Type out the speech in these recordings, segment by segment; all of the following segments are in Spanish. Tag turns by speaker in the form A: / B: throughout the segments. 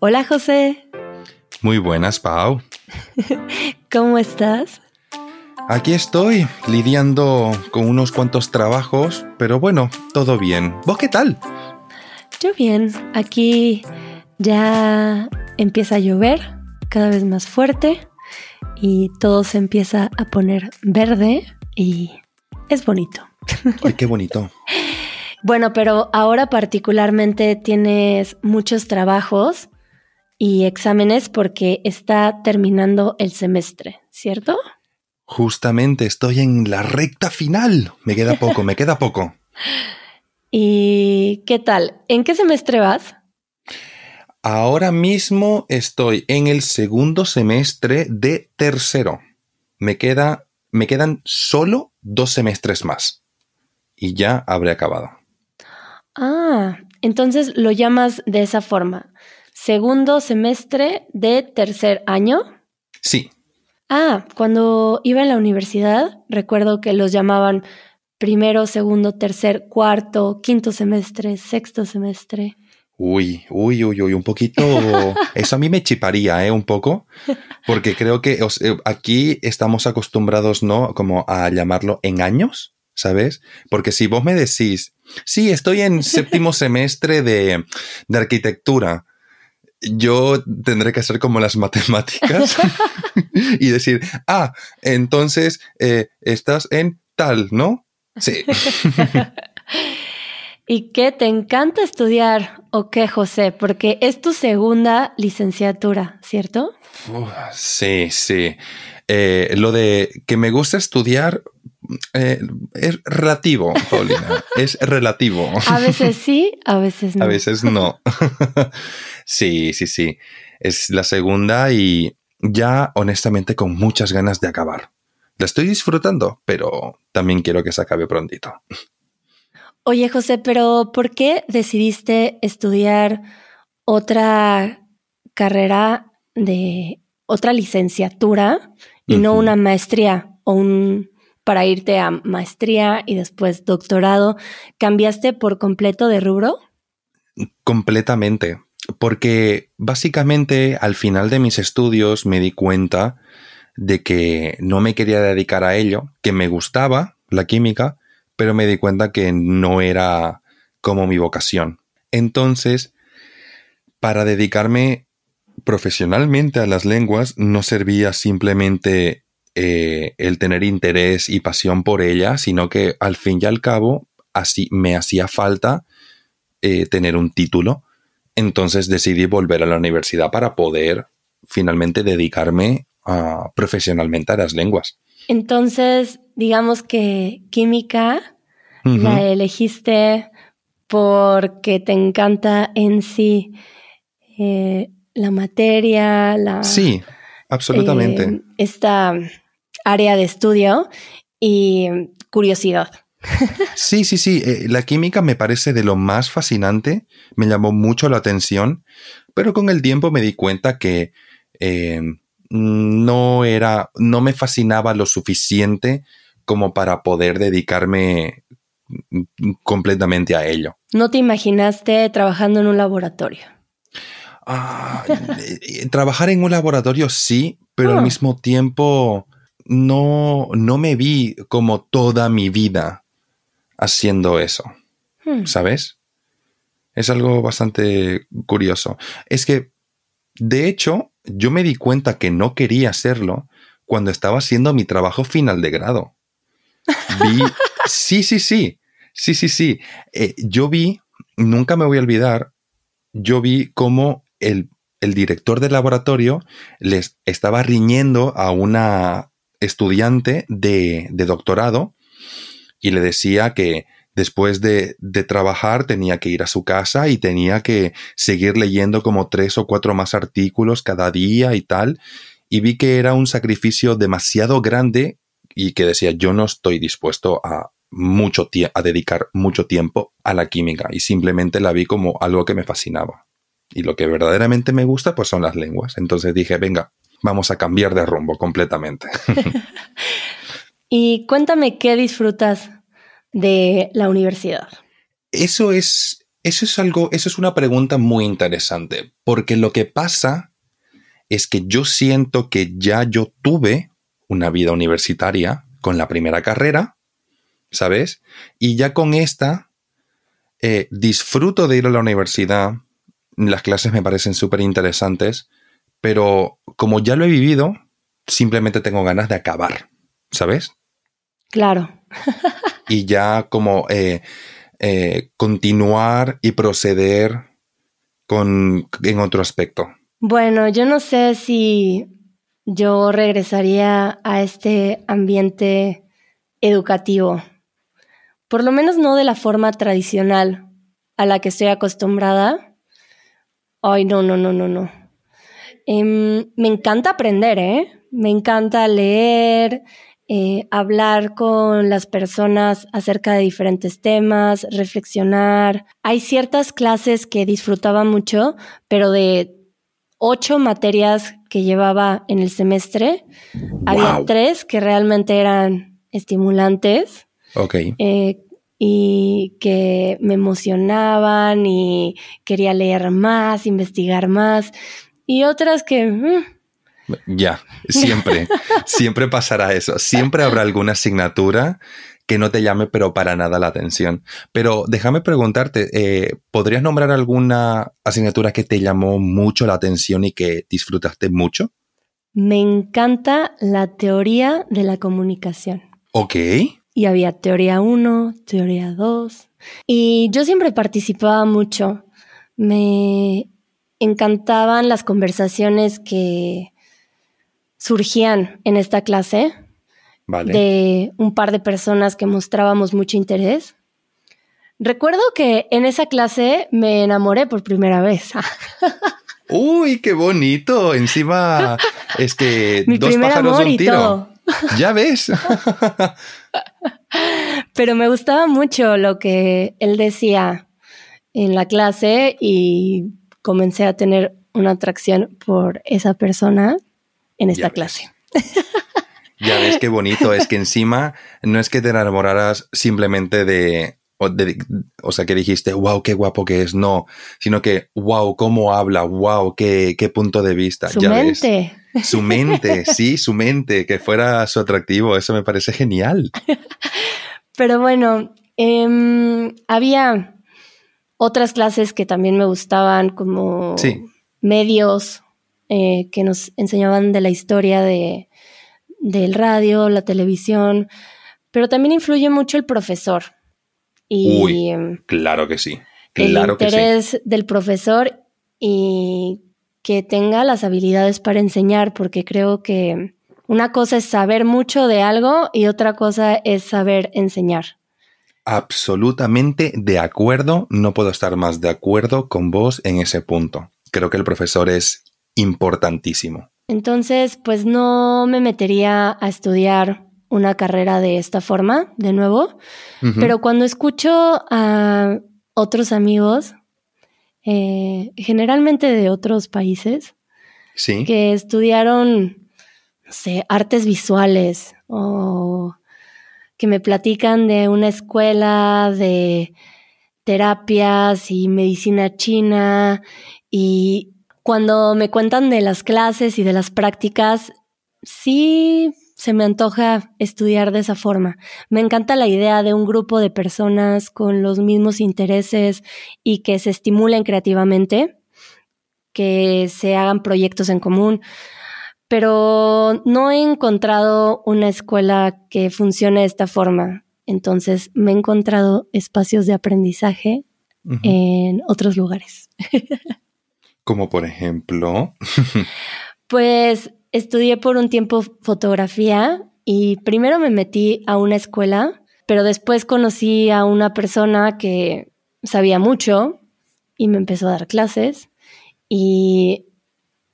A: Hola José.
B: Muy buenas, Pau.
A: ¿Cómo estás?
B: Aquí estoy, lidiando con unos cuantos trabajos, pero bueno, todo bien. ¿Vos qué tal?
A: Yo bien, aquí ya empieza a llover cada vez más fuerte y todo se empieza a poner verde y es bonito.
B: Ay, qué bonito.
A: bueno, pero ahora particularmente tienes muchos trabajos y exámenes porque está terminando el semestre, ¿cierto?
B: Justamente estoy en la recta final. Me queda poco, me queda poco.
A: ¿Y qué tal? ¿En qué semestre vas?
B: Ahora mismo estoy en el segundo semestre de tercero. Me, queda, me quedan solo dos semestres más. Y ya habré acabado.
A: Ah, entonces lo llamas de esa forma. Segundo semestre de tercer año.
B: Sí.
A: Ah, cuando iba en la universidad, recuerdo que los llamaban primero, segundo, tercer, cuarto, quinto semestre, sexto semestre.
B: Uy, uy, uy, uy, un poquito. Eso a mí me chiparía, ¿eh? Un poco. Porque creo que eh, aquí estamos acostumbrados, ¿no? Como a llamarlo en años, ¿sabes? Porque si vos me decís, sí, estoy en séptimo semestre de, de arquitectura, yo tendré que hacer como las matemáticas y decir, ah, entonces eh, estás en tal, ¿no? Sí.
A: ¿Y qué te encanta estudiar o qué, José? Porque es tu segunda licenciatura, ¿cierto?
B: sí, sí. Eh, lo de que me gusta estudiar eh, es relativo, Paulina. es relativo.
A: A veces sí, a veces no.
B: A veces no. sí, sí, sí. Es la segunda y ya honestamente con muchas ganas de acabar. La estoy disfrutando, pero también quiero que se acabe prontito.
A: Oye, José, pero ¿por qué decidiste estudiar otra carrera de otra licenciatura y no una maestría o un para irte a maestría y después doctorado? ¿Cambiaste por completo de rubro?
B: Completamente, porque básicamente al final de mis estudios me di cuenta de que no me quería dedicar a ello, que me gustaba la química, pero me di cuenta que no era como mi vocación. Entonces, para dedicarme profesionalmente a las lenguas no servía simplemente eh, el tener interés y pasión por ellas, sino que al fin y al cabo así me hacía falta eh, tener un título. Entonces decidí volver a la universidad para poder finalmente dedicarme profesionalmente a las lenguas.
A: Entonces, digamos que química la elegiste porque te encanta en sí eh, la materia, la...
B: Sí, absolutamente.
A: Eh, esta área de estudio y curiosidad.
B: Sí, sí, sí. Eh, la química me parece de lo más fascinante, me llamó mucho la atención, pero con el tiempo me di cuenta que no era, no me fascinaba lo suficiente como para poder dedicarme completamente a ello.
A: ¿No te imaginaste trabajando en un laboratorio?
B: Ah, trabajar en un laboratorio sí, pero al ah. mismo tiempo no, no me vi como toda mi vida haciendo eso. Hmm. ¿Sabes? Es algo bastante curioso. Es que, de hecho, yo me di cuenta que no quería hacerlo cuando estaba haciendo mi trabajo final de grado. Vi, sí, sí, sí, sí, sí, sí. Eh, yo vi, nunca me voy a olvidar, yo vi cómo el, el director del laboratorio les estaba riñendo a una estudiante de, de doctorado y le decía que después de, de, trabajar tenía que ir a su casa y tenía que seguir leyendo como tres o cuatro más artículos cada día y tal. Y vi que era un sacrificio demasiado grande y que decía yo no estoy dispuesto a mucho a dedicar mucho tiempo a la química y simplemente la vi como algo que me fascinaba. Y lo que verdaderamente me gusta pues son las lenguas. Entonces dije, venga, vamos a cambiar de rumbo completamente.
A: y cuéntame qué disfrutas de la universidad.
B: Eso es Eso es algo, eso es una pregunta muy interesante, porque lo que pasa es que yo siento que ya yo tuve una vida universitaria con la primera carrera, ¿sabes? Y ya con esta eh, disfruto de ir a la universidad, las clases me parecen súper interesantes, pero como ya lo he vivido, simplemente tengo ganas de acabar, ¿sabes?
A: Claro.
B: y ya como eh, eh, continuar y proceder con, en otro aspecto.
A: Bueno, yo no sé si yo regresaría a este ambiente educativo, por lo menos no de la forma tradicional a la que estoy acostumbrada. Ay, no, no, no, no, no. Em, me encanta aprender, ¿eh? Me encanta leer, eh, hablar con las personas acerca de diferentes temas, reflexionar. Hay ciertas clases que disfrutaba mucho, pero de ocho materias que llevaba en el semestre, había tres que realmente eran estimulantes.
B: Ok.
A: Eh, y que me emocionaban y quería leer más, investigar más. Y otras que... Mm,
B: ya, siempre, siempre pasará eso. Siempre habrá alguna asignatura que no te llame pero para nada la atención. Pero déjame preguntarte, eh, ¿podrías nombrar alguna asignatura que te llamó mucho la atención y que disfrutaste mucho?
A: Me encanta la teoría de la comunicación.
B: Ok.
A: Y había teoría 1, teoría 2. Y yo siempre participaba mucho. Me encantaban las conversaciones que surgían en esta clase de un par de personas que mostrábamos mucho interés. Recuerdo que en esa clase me enamoré por primera vez.
B: Uy, qué bonito. Encima es que dos pájaros de un tiro. Ya ves.
A: Pero me gustaba mucho lo que él decía en la clase y comencé a tener una atracción por esa persona en esta clase.
B: Ya ves qué bonito, es que encima no es que te enamoraras simplemente de, o, sea, que dijiste, wow, qué guapo que es, no, sino que, wow, cómo habla, wow, qué, qué punto de vista.
A: Su mente.
B: Su mente, sí, su mente, que fuera su atractivo, eso me parece genial.
A: Pero bueno, em, había otras clases que también me gustaban, como medios, eh, que nos enseñaban de la historia de, del radio, la televisión, pero también influye mucho el profesor.
B: Y em, claro que sí. Claro
A: el interés del profesor y que tenga las habilidades para enseñar, porque creo que una cosa es saber mucho de algo y otra cosa es saber enseñar.
B: Absolutamente de acuerdo, no puedo estar más de acuerdo con vos en ese punto. Creo que el profesor es importantísimo.
A: Entonces, pues no me metería a estudiar una carrera de esta forma, de nuevo, pero cuando escucho a otros amigos, eh, generalmente de otros países, que estudiaron, no sé, artes visuales o que me platican de una escuela de terapias y medicina china y cuando me cuentan de las clases y de las prácticas, sí se me antoja estudiar de esa forma. Me encanta la idea de un grupo de personas con los mismos intereses y que se estimulen creativamente, que se hagan proyectos en común, pero no he encontrado una escuela que funcione de esta forma. Entonces me he encontrado espacios de aprendizaje en otros lugares.
B: Como por ejemplo.
A: pues estudié por un tiempo fotografía y primero me metí a una escuela, pero después conocí a una persona que sabía mucho y me empezó a dar clases y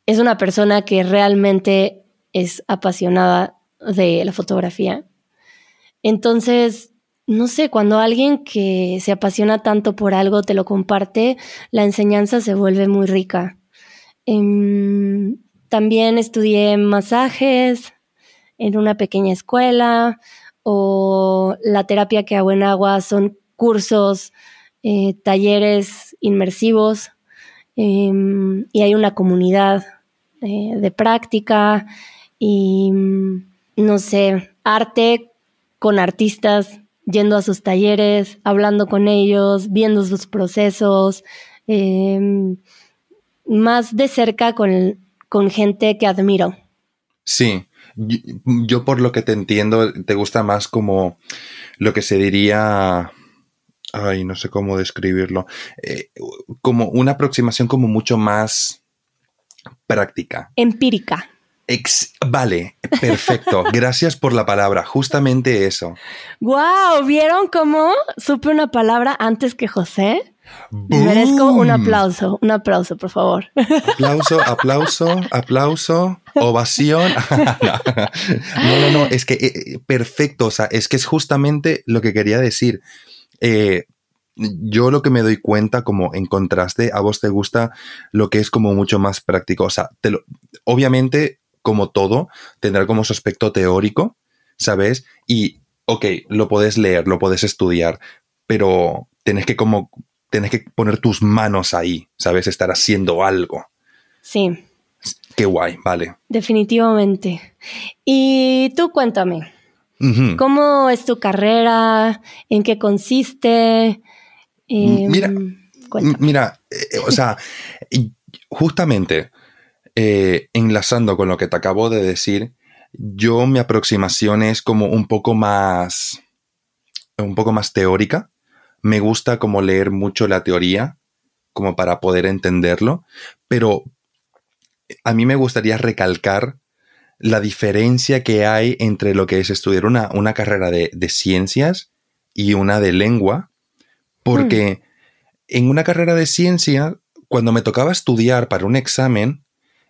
A: es una persona que realmente es apasionada de la fotografía. Entonces, no sé, cuando alguien que se apasiona tanto por algo te lo comparte, la enseñanza se vuelve muy rica. Em, también estudié masajes en una pequeña escuela o la terapia que hago en agua son cursos, eh, talleres inmersivos em, y hay una comunidad eh, de práctica y, mm, no sé, arte con artistas yendo a sus talleres, hablando con ellos, viendo sus procesos, em, más de cerca con, con gente que admiro.
B: Sí, yo, por lo que te entiendo, te gusta más como lo que se diría, ay, no sé cómo describirlo, eh, como una aproximación como mucho más práctica.
A: Empírica.
B: vale, perfecto. Gracias por la palabra. Justamente eso.
A: Wow, ¿vieron cómo supe una palabra antes que José? Merezco un aplauso, un aplauso, por favor.
B: Aplauso, aplauso, aplauso, ovación. no, no, no, es que eh, perfecto, o sea, es que es justamente lo que quería decir. Eh, yo lo que me doy cuenta, como en contraste, a vos te gusta lo que es como mucho más práctico. O sea, te lo, obviamente, como todo, tendrá como su aspecto teórico, ¿sabes? Y, ok, lo puedes leer, lo puedes estudiar, pero tenés que como tienes que poner tus manos ahí, ¿sabes? Estar haciendo algo.
A: Sí.
B: Qué guay, vale.
A: Definitivamente. Y tú cuéntame, ¿cómo es tu carrera? ¿En qué consiste?
B: Em, mira, mira, eh, o sea, justamente eh, enlazando con lo que te acabo de decir, yo mi aproximación es como un poco más, un poco más teórica me gusta como leer mucho la teoría, como para poder entenderlo, pero a mí me gustaría recalcar la diferencia que hay entre lo que es estudiar una, una carrera de, ciencias y una de lengua, porque hmm. en una carrera de ciencia, cuando me tocaba estudiar para un examen,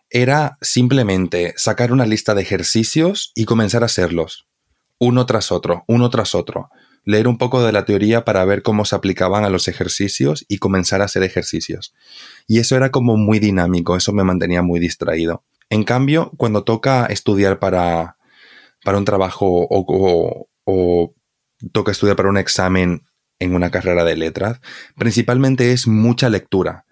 B: era simplemente sacar una lista de ejercicios y comenzar a hacerlos, uno tras otro, uno tras otro leer un poco de la teoría para ver cómo se aplicaban a los ejercicios y comenzar a hacer ejercicios. Y eso era como muy dinámico, eso me mantenía muy distraído. En cambio, cuando toca estudiar para, para un trabajo o, o toca estudiar para un examen en una carrera de letras, principalmente es mucha lectura.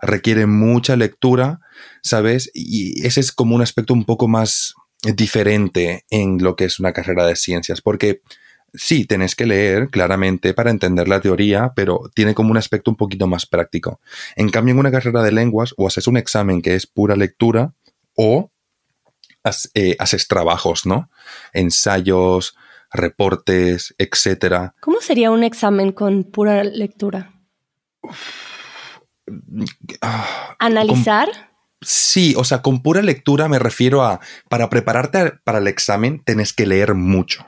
B: Requiere mucha lectura, ¿sabes? Y ese es como un aspecto un poco más diferente en lo que es una carrera de ciencias, porque sí, tenés que leer claramente para entender la teoría, pero tiene como un aspecto un poquito más práctico. En cambio, en una carrera de lenguas, o haces un examen que es pura lectura, o eh, haces trabajos, ¿no? Ensayos, reportes, etcétera.
A: ¿Cómo sería un examen con pura lectura? ¿Analizar?
B: sí, o sea, con pura lectura me refiero a, para prepararte para el examen, tenés que leer mucho.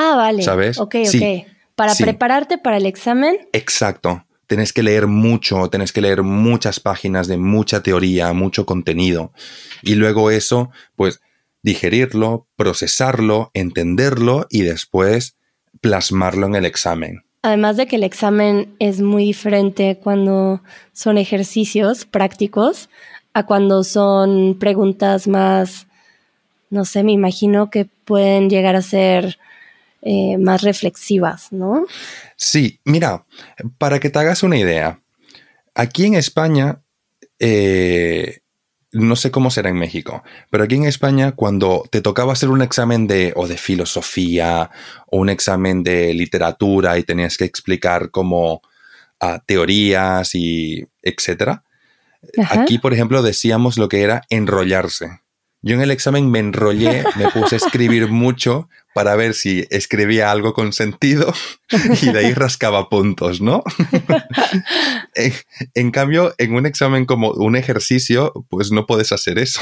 A: Ah, vale. ¿Sabes? Ok, ok. Para prepararte para el examen.
B: Exacto. Tienes que leer mucho, tienes que leer muchas páginas de mucha teoría, mucho contenido. Y luego eso, pues, digerirlo, procesarlo, entenderlo y después plasmarlo en el examen.
A: Además de que el examen es muy diferente cuando son ejercicios prácticos a cuando son preguntas más, no sé, me imagino que pueden llegar a ser eh, más reflexivas, ¿no?
B: Sí, mira, para que te hagas una idea, aquí en España, eh, no sé cómo será en México, pero aquí en España cuando te tocaba hacer un examen de o de filosofía o un examen de literatura y tenías que explicar como ah, teorías y etcétera, aquí por ejemplo decíamos lo que era enrollarse. Yo en el examen me enrollé, me puse a escribir mucho para ver si escribía algo con sentido y de ahí rascaba puntos, ¿no? en, cambio, en un examen como un ejercicio, pues no puedes hacer eso.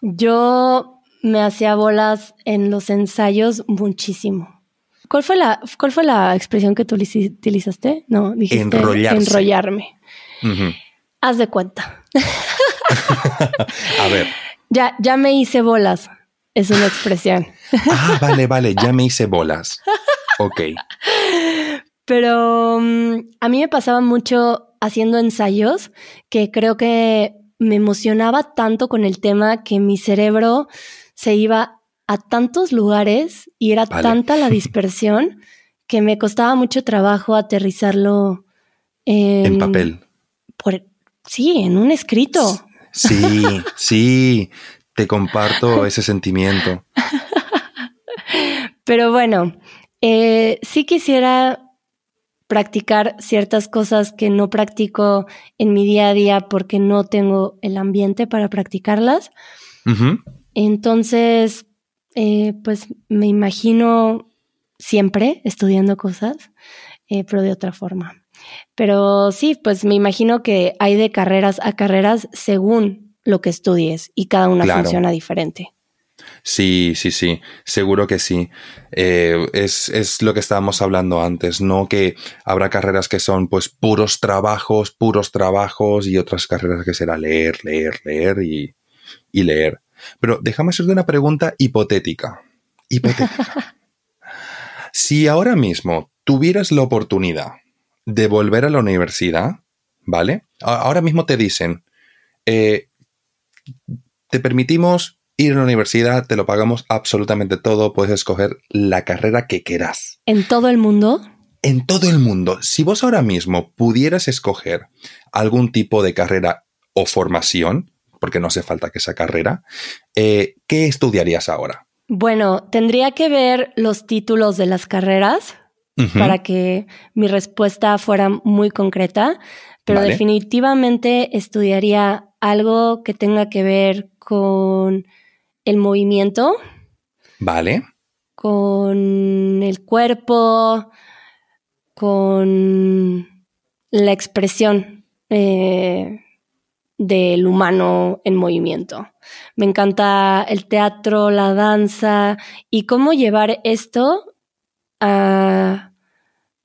A: Yo me hacía bolas en los ensayos muchísimo. ¿Cuál fue la, cuál fue la expresión que tú utilizaste? No, dijiste enrollarme. Haz de cuenta.
B: a ver.
A: Ya, ya me hice bolas. Es una expresión.
B: Ah, vale, vale, ya me hice bolas. Ok.
A: Pero mm, a mí me pasaba mucho haciendo ensayos que creo que me emocionaba tanto con el tema que mi cerebro se iba a tantos lugares y era tanta la dispersión que me costaba mucho trabajo aterrizarlo
B: en papel.
A: Por, sí, en un escrito.
B: Sí, sí, te comparto ese sentimiento.
A: Pero bueno, eh, sí quisiera practicar ciertas cosas que no practico en mi día a día porque no tengo el ambiente para practicarlas. Entonces, eh, pues me imagino siempre estudiando cosas, eh, pero de otra forma. Pero sí, pues me imagino que hay de carreras a carreras según lo que estudies y cada una funciona diferente.
B: Sí, sí, sí, seguro que sí. Eh, es, es, lo que estábamos hablando antes, ¿no? Que habrá carreras que son pues puros trabajos, puros trabajos y otras carreras que será leer, leer, leer y, y leer. Pero déjame hacerte una pregunta hipotética. Hipotética. si ahora mismo tuvieras la oportunidad de volver a la universidad, ¿vale? Ahora mismo te dicen, eh, te permitimos ir a la universidad, te lo pagamos absolutamente todo, puedes escoger la carrera que quieras.
A: ¿En todo el mundo?
B: En todo el mundo. Si vos ahora mismo pudieras escoger algún tipo de carrera o formación, porque no hace falta que esa carrera, eh, ¿qué estudiarías ahora?
A: Bueno, tendría que ver los títulos de las carreras para que mi respuesta fuera muy concreta, pero definitivamente estudiaría algo que tenga que ver con el movimiento.
B: Vale.
A: Con el cuerpo, con la expresión eh, del humano en movimiento. Me encanta el teatro, la danza y cómo llevar esto a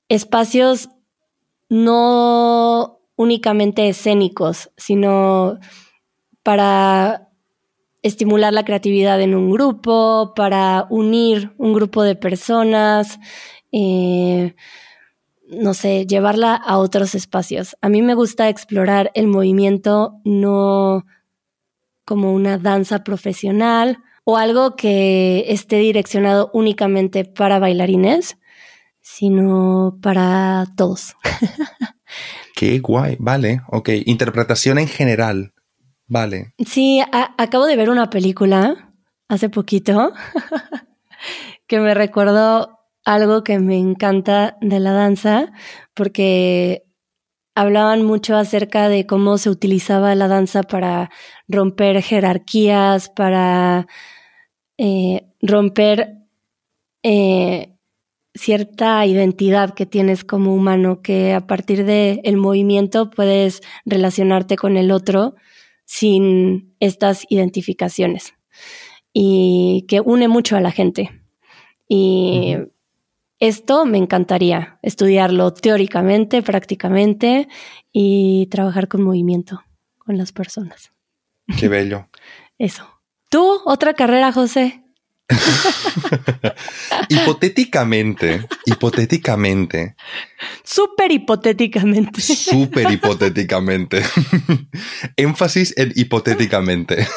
A: espacios no únicamente escénicos, sino para estimular la creatividad en un grupo, para unir un grupo de personas, eh, no sé, llevarla a otros espacios. A mí me gusta explorar el movimiento no como una danza profesional o algo que esté direccionado únicamente para bailarines, sino para todos.
B: Qué guay, vale, ok. Interpretación en general. Vale.
A: Sí, acabo de ver una película hace poquito que me recordó algo que me encanta de la danza, porque hablaban mucho acerca de cómo se utilizaba la danza para romper jerarquías, para eh, romper eh, cierta identidad que tienes como humano, que a partir del el movimiento puedes relacionarte con el otro sin estas identificaciones y que une mucho a la gente. Y esto me encantaría estudiarlo teóricamente, prácticamente y trabajar con movimiento, con las personas.
B: Qué bello.
A: Eso. ¿Tú otra carrera, José?
B: hipotéticamente, hipotéticamente.
A: Súper hipotéticamente.
B: Súper hipotéticamente. Énfasis en hipotéticamente.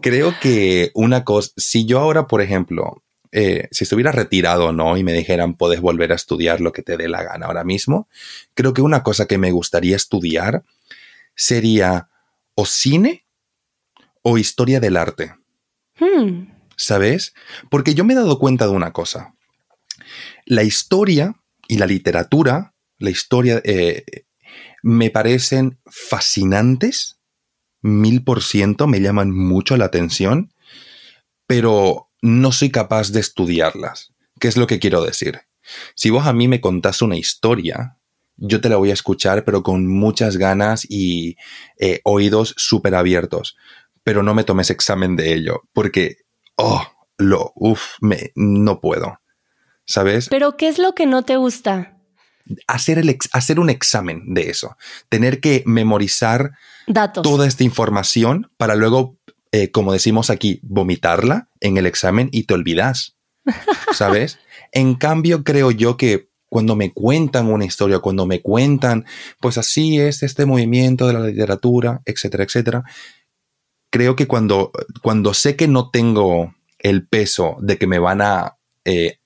B: Creo que una cosa, si yo ahora, por ejemplo, eh, si estuviera retirado, ¿no? Y me dijeran, puedes volver a estudiar lo que te dé la gana ahora mismo, creo que una cosa que me gustaría estudiar sería o cine o historia del arte. Hmm. ¿sabes? Porque yo me he dado cuenta de una cosa. La historia y la literatura, la historia, eh, me parecen fascinantes, mil por ciento, me llaman mucho la atención, pero no soy capaz de estudiarlas. ¿Qué es lo que quiero decir? Si vos a mí me contás una historia, yo te la voy a escuchar, pero con muchas ganas y eh, oídos súper abiertos. Pero no me tomes examen de ello, porque oh, lo, uff, me, no puedo. ¿Sabes?
A: Pero ¿qué es lo que no te gusta?
B: Hacer, el hacer un examen de eso. Tener que memorizar
A: Datos.
B: toda esta información para luego, eh, como decimos aquí, vomitarla en el examen y te olvidas. ¿Sabes? en cambio, creo yo que cuando me cuentan una historia, cuando me cuentan, pues así es este movimiento de la literatura, etcétera, etcétera, creo que cuando, cuando sé que no tengo el peso de que me van a, eh,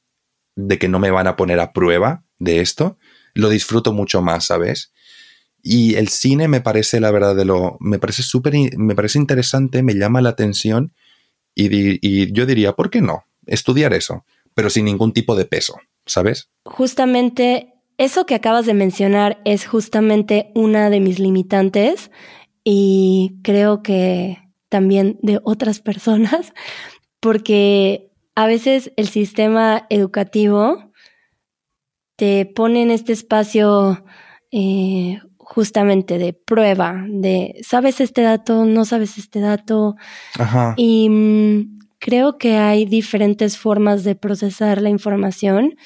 B: de que no me van a poner a prueba de esto, lo disfruto mucho más, ¿sabes? Y el cine me parece, la verdad, de lo. Me parece súper. Me parece interesante, me llama la atención. Y, yo diría, ¿por qué no? Estudiar eso, pero sin ningún tipo de peso, ¿sabes?
A: Justamente eso que acabas de mencionar es justamente una de mis limitantes y creo que también de otras personas, porque a veces el sistema educativo te pone en este espacio eh, justamente de prueba, de sabes este dato, no sabes este dato. Y mm, creo que hay diferentes formas de procesar la información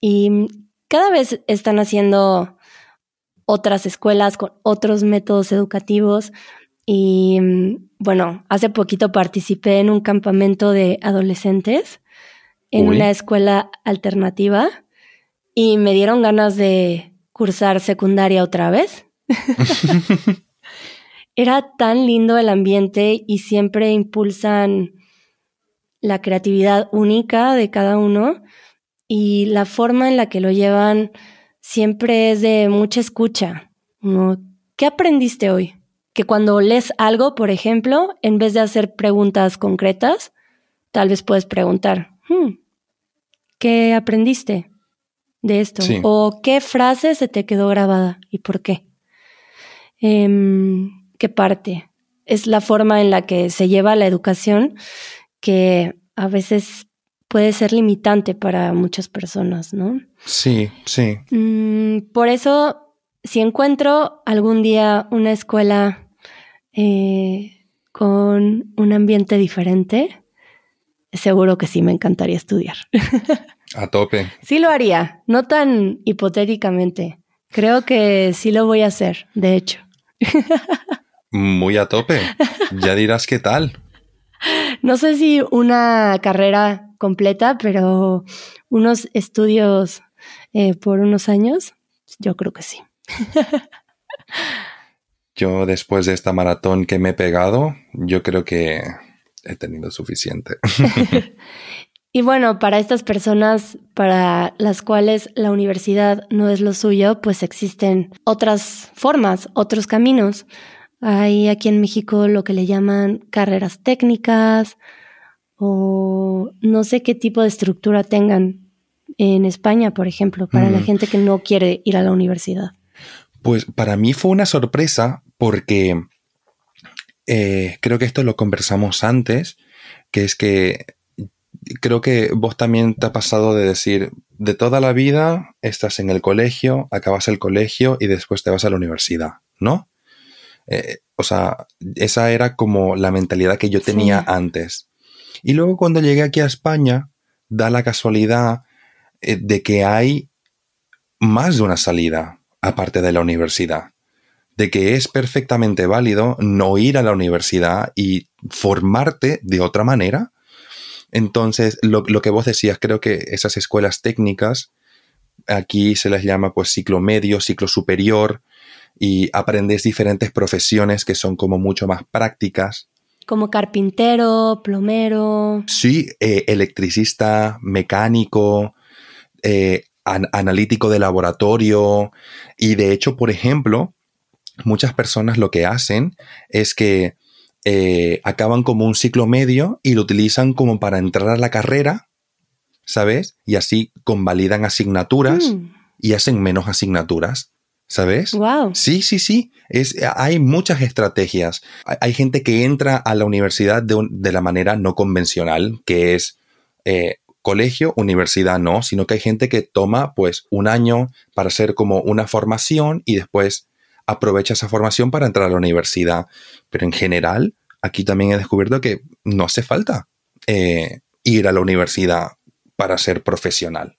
A: y mm, cada vez están haciendo otras escuelas con otros métodos educativos. Y mm, bueno, hace poquito participé en un campamento de adolescentes en una escuela alternativa y me dieron ganas de cursar secundaria otra vez. Era tan lindo el ambiente y siempre impulsan la creatividad única de cada uno y la forma en la que lo llevan siempre es de mucha escucha. ¿Qué aprendiste hoy? Que cuando lees algo, por ejemplo, en vez de hacer preguntas concretas, tal vez puedes preguntar, hmm, ¿qué aprendiste? de esto? ¿O qué frase se te quedó grabada y por qué? Em, ¿Qué parte? Es la forma en la que se lleva la educación que a veces puede ser limitante para muchas personas, ¿no?
B: Sí, sí.
A: Mm, por eso, si encuentro algún día una escuela eh, con un ambiente diferente, seguro que sí me encantaría estudiar.
B: A tope.
A: Sí lo haría, no tan hipotéticamente. Creo que sí lo voy a hacer, de hecho.
B: Muy a tope. Ya dirás qué tal.
A: No sé si una carrera completa, pero unos estudios eh, por unos años, yo creo que sí.
B: Yo después de esta maratón que me he pegado, yo creo que he tenido suficiente.
A: Y bueno, para estas personas para las cuales la universidad no es lo suyo, pues existen otras formas, otros caminos. Hay aquí en México lo que le llaman carreras técnicas o no sé qué tipo de estructura tengan en España, por ejemplo, para la mm. gente que no quiere ir a la universidad.
B: Pues para mí fue una sorpresa porque eh, creo que esto lo conversamos antes, que es que creo que vos también te ha pasado de decir, de toda la vida estás en el colegio, acabas el colegio y después te vas a la universidad, ¿no? Eh, o sea, esa era como la mentalidad que yo tenía antes. Y luego cuando llegué aquí a España, da la casualidad eh, de que hay más de una salida aparte de la universidad. De que es perfectamente válido no ir a la universidad y formarte de otra manera entonces, lo, que vos decías, creo que esas escuelas técnicas, aquí se les llama pues ciclo medio, ciclo superior, y aprendes diferentes profesiones que son como mucho más prácticas.
A: Como carpintero, plomero.
B: Sí, eh, electricista, mecánico, eh, analítico de laboratorio. Y de hecho, por ejemplo, muchas personas lo que hacen es que eh, acaban como un ciclo medio y lo utilizan como para entrar a la carrera, ¿sabes? Y así convalidan asignaturas mm. y hacen menos asignaturas. ¿Sabes?
A: Wow.
B: Sí, sí, sí. Es, hay muchas estrategias. Hay, gente que entra a la universidad de, la manera no convencional, que es eh, colegio, universidad no, sino que hay gente que toma pues un año para hacer como una formación y después aprovecha esa formación para entrar a la universidad. Pero en general, aquí también he descubierto que no hace falta eh, ir a la universidad para ser profesional.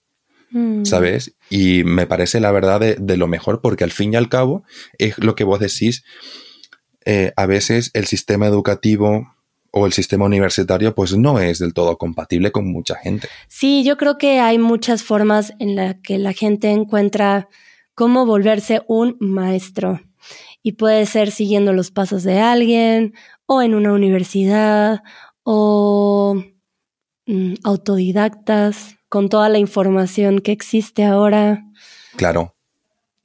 B: Mm. ¿Sabes? Y me parece la verdad de, lo mejor porque al fin y al cabo es lo que vos decís. Eh, a veces el sistema educativo o el sistema universitario pues no es del todo compatible con mucha gente.
A: Sí, yo creo que hay muchas formas en las que la gente encuentra cómo volverse un maestro. Y puede ser siguiendo los pasos de alguien, o en una universidad, o mm, autodidactas, con toda la información que existe ahora.
B: Claro.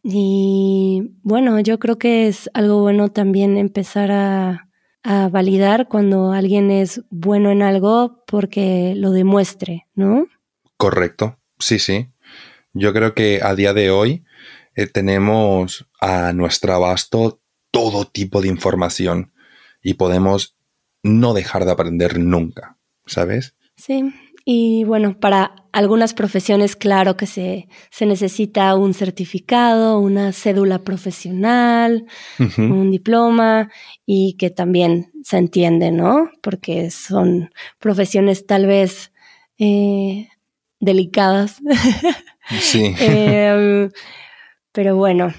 A: Y bueno, yo creo que es algo bueno también empezar a, a validar cuando alguien es bueno en algo porque lo demuestre, ¿no?
B: Correcto, sí, sí. Yo creo que a día de hoy eh, tenemos a nuestro abasto todo tipo de información y podemos no dejar de aprender nunca, ¿sabes?
A: Sí, y bueno, para algunas profesiones, claro que se, se necesita un certificado, una cédula profesional, un diploma y que también se entiende, ¿no? Porque son profesiones tal vez eh, delicadas.
B: Sí.
A: Em, pero bueno,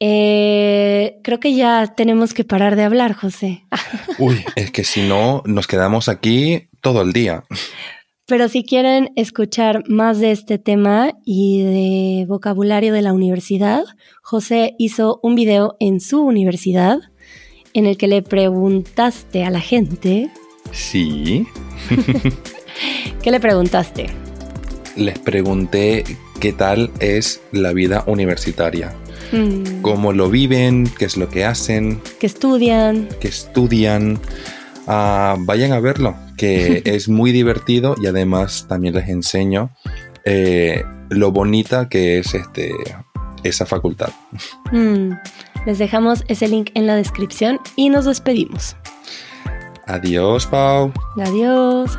A: eh, creo que ya tenemos que parar de hablar, José.
B: Uy, es que si no, nos quedamos aquí todo el día.
A: Pero si quieren escuchar más de este tema y de vocabulario de la universidad, José hizo un video en su universidad en el que le preguntaste a la gente.
B: Sí.
A: ¿Qué le preguntaste?
B: Les pregunté qué tal es la vida universitaria.
A: Mm,
B: Cómo lo viven, qué es lo que hacen,
A: ¿Qué estudian?
B: qué estudian. Ah, vayan a verlo, que es muy divertido y además también les enseño eh, lo bonita que es este, esa facultad.
A: Mm, Les dejamos ese link en la descripción y nos despedimos.
B: Adiós, Pau.
A: Adiós.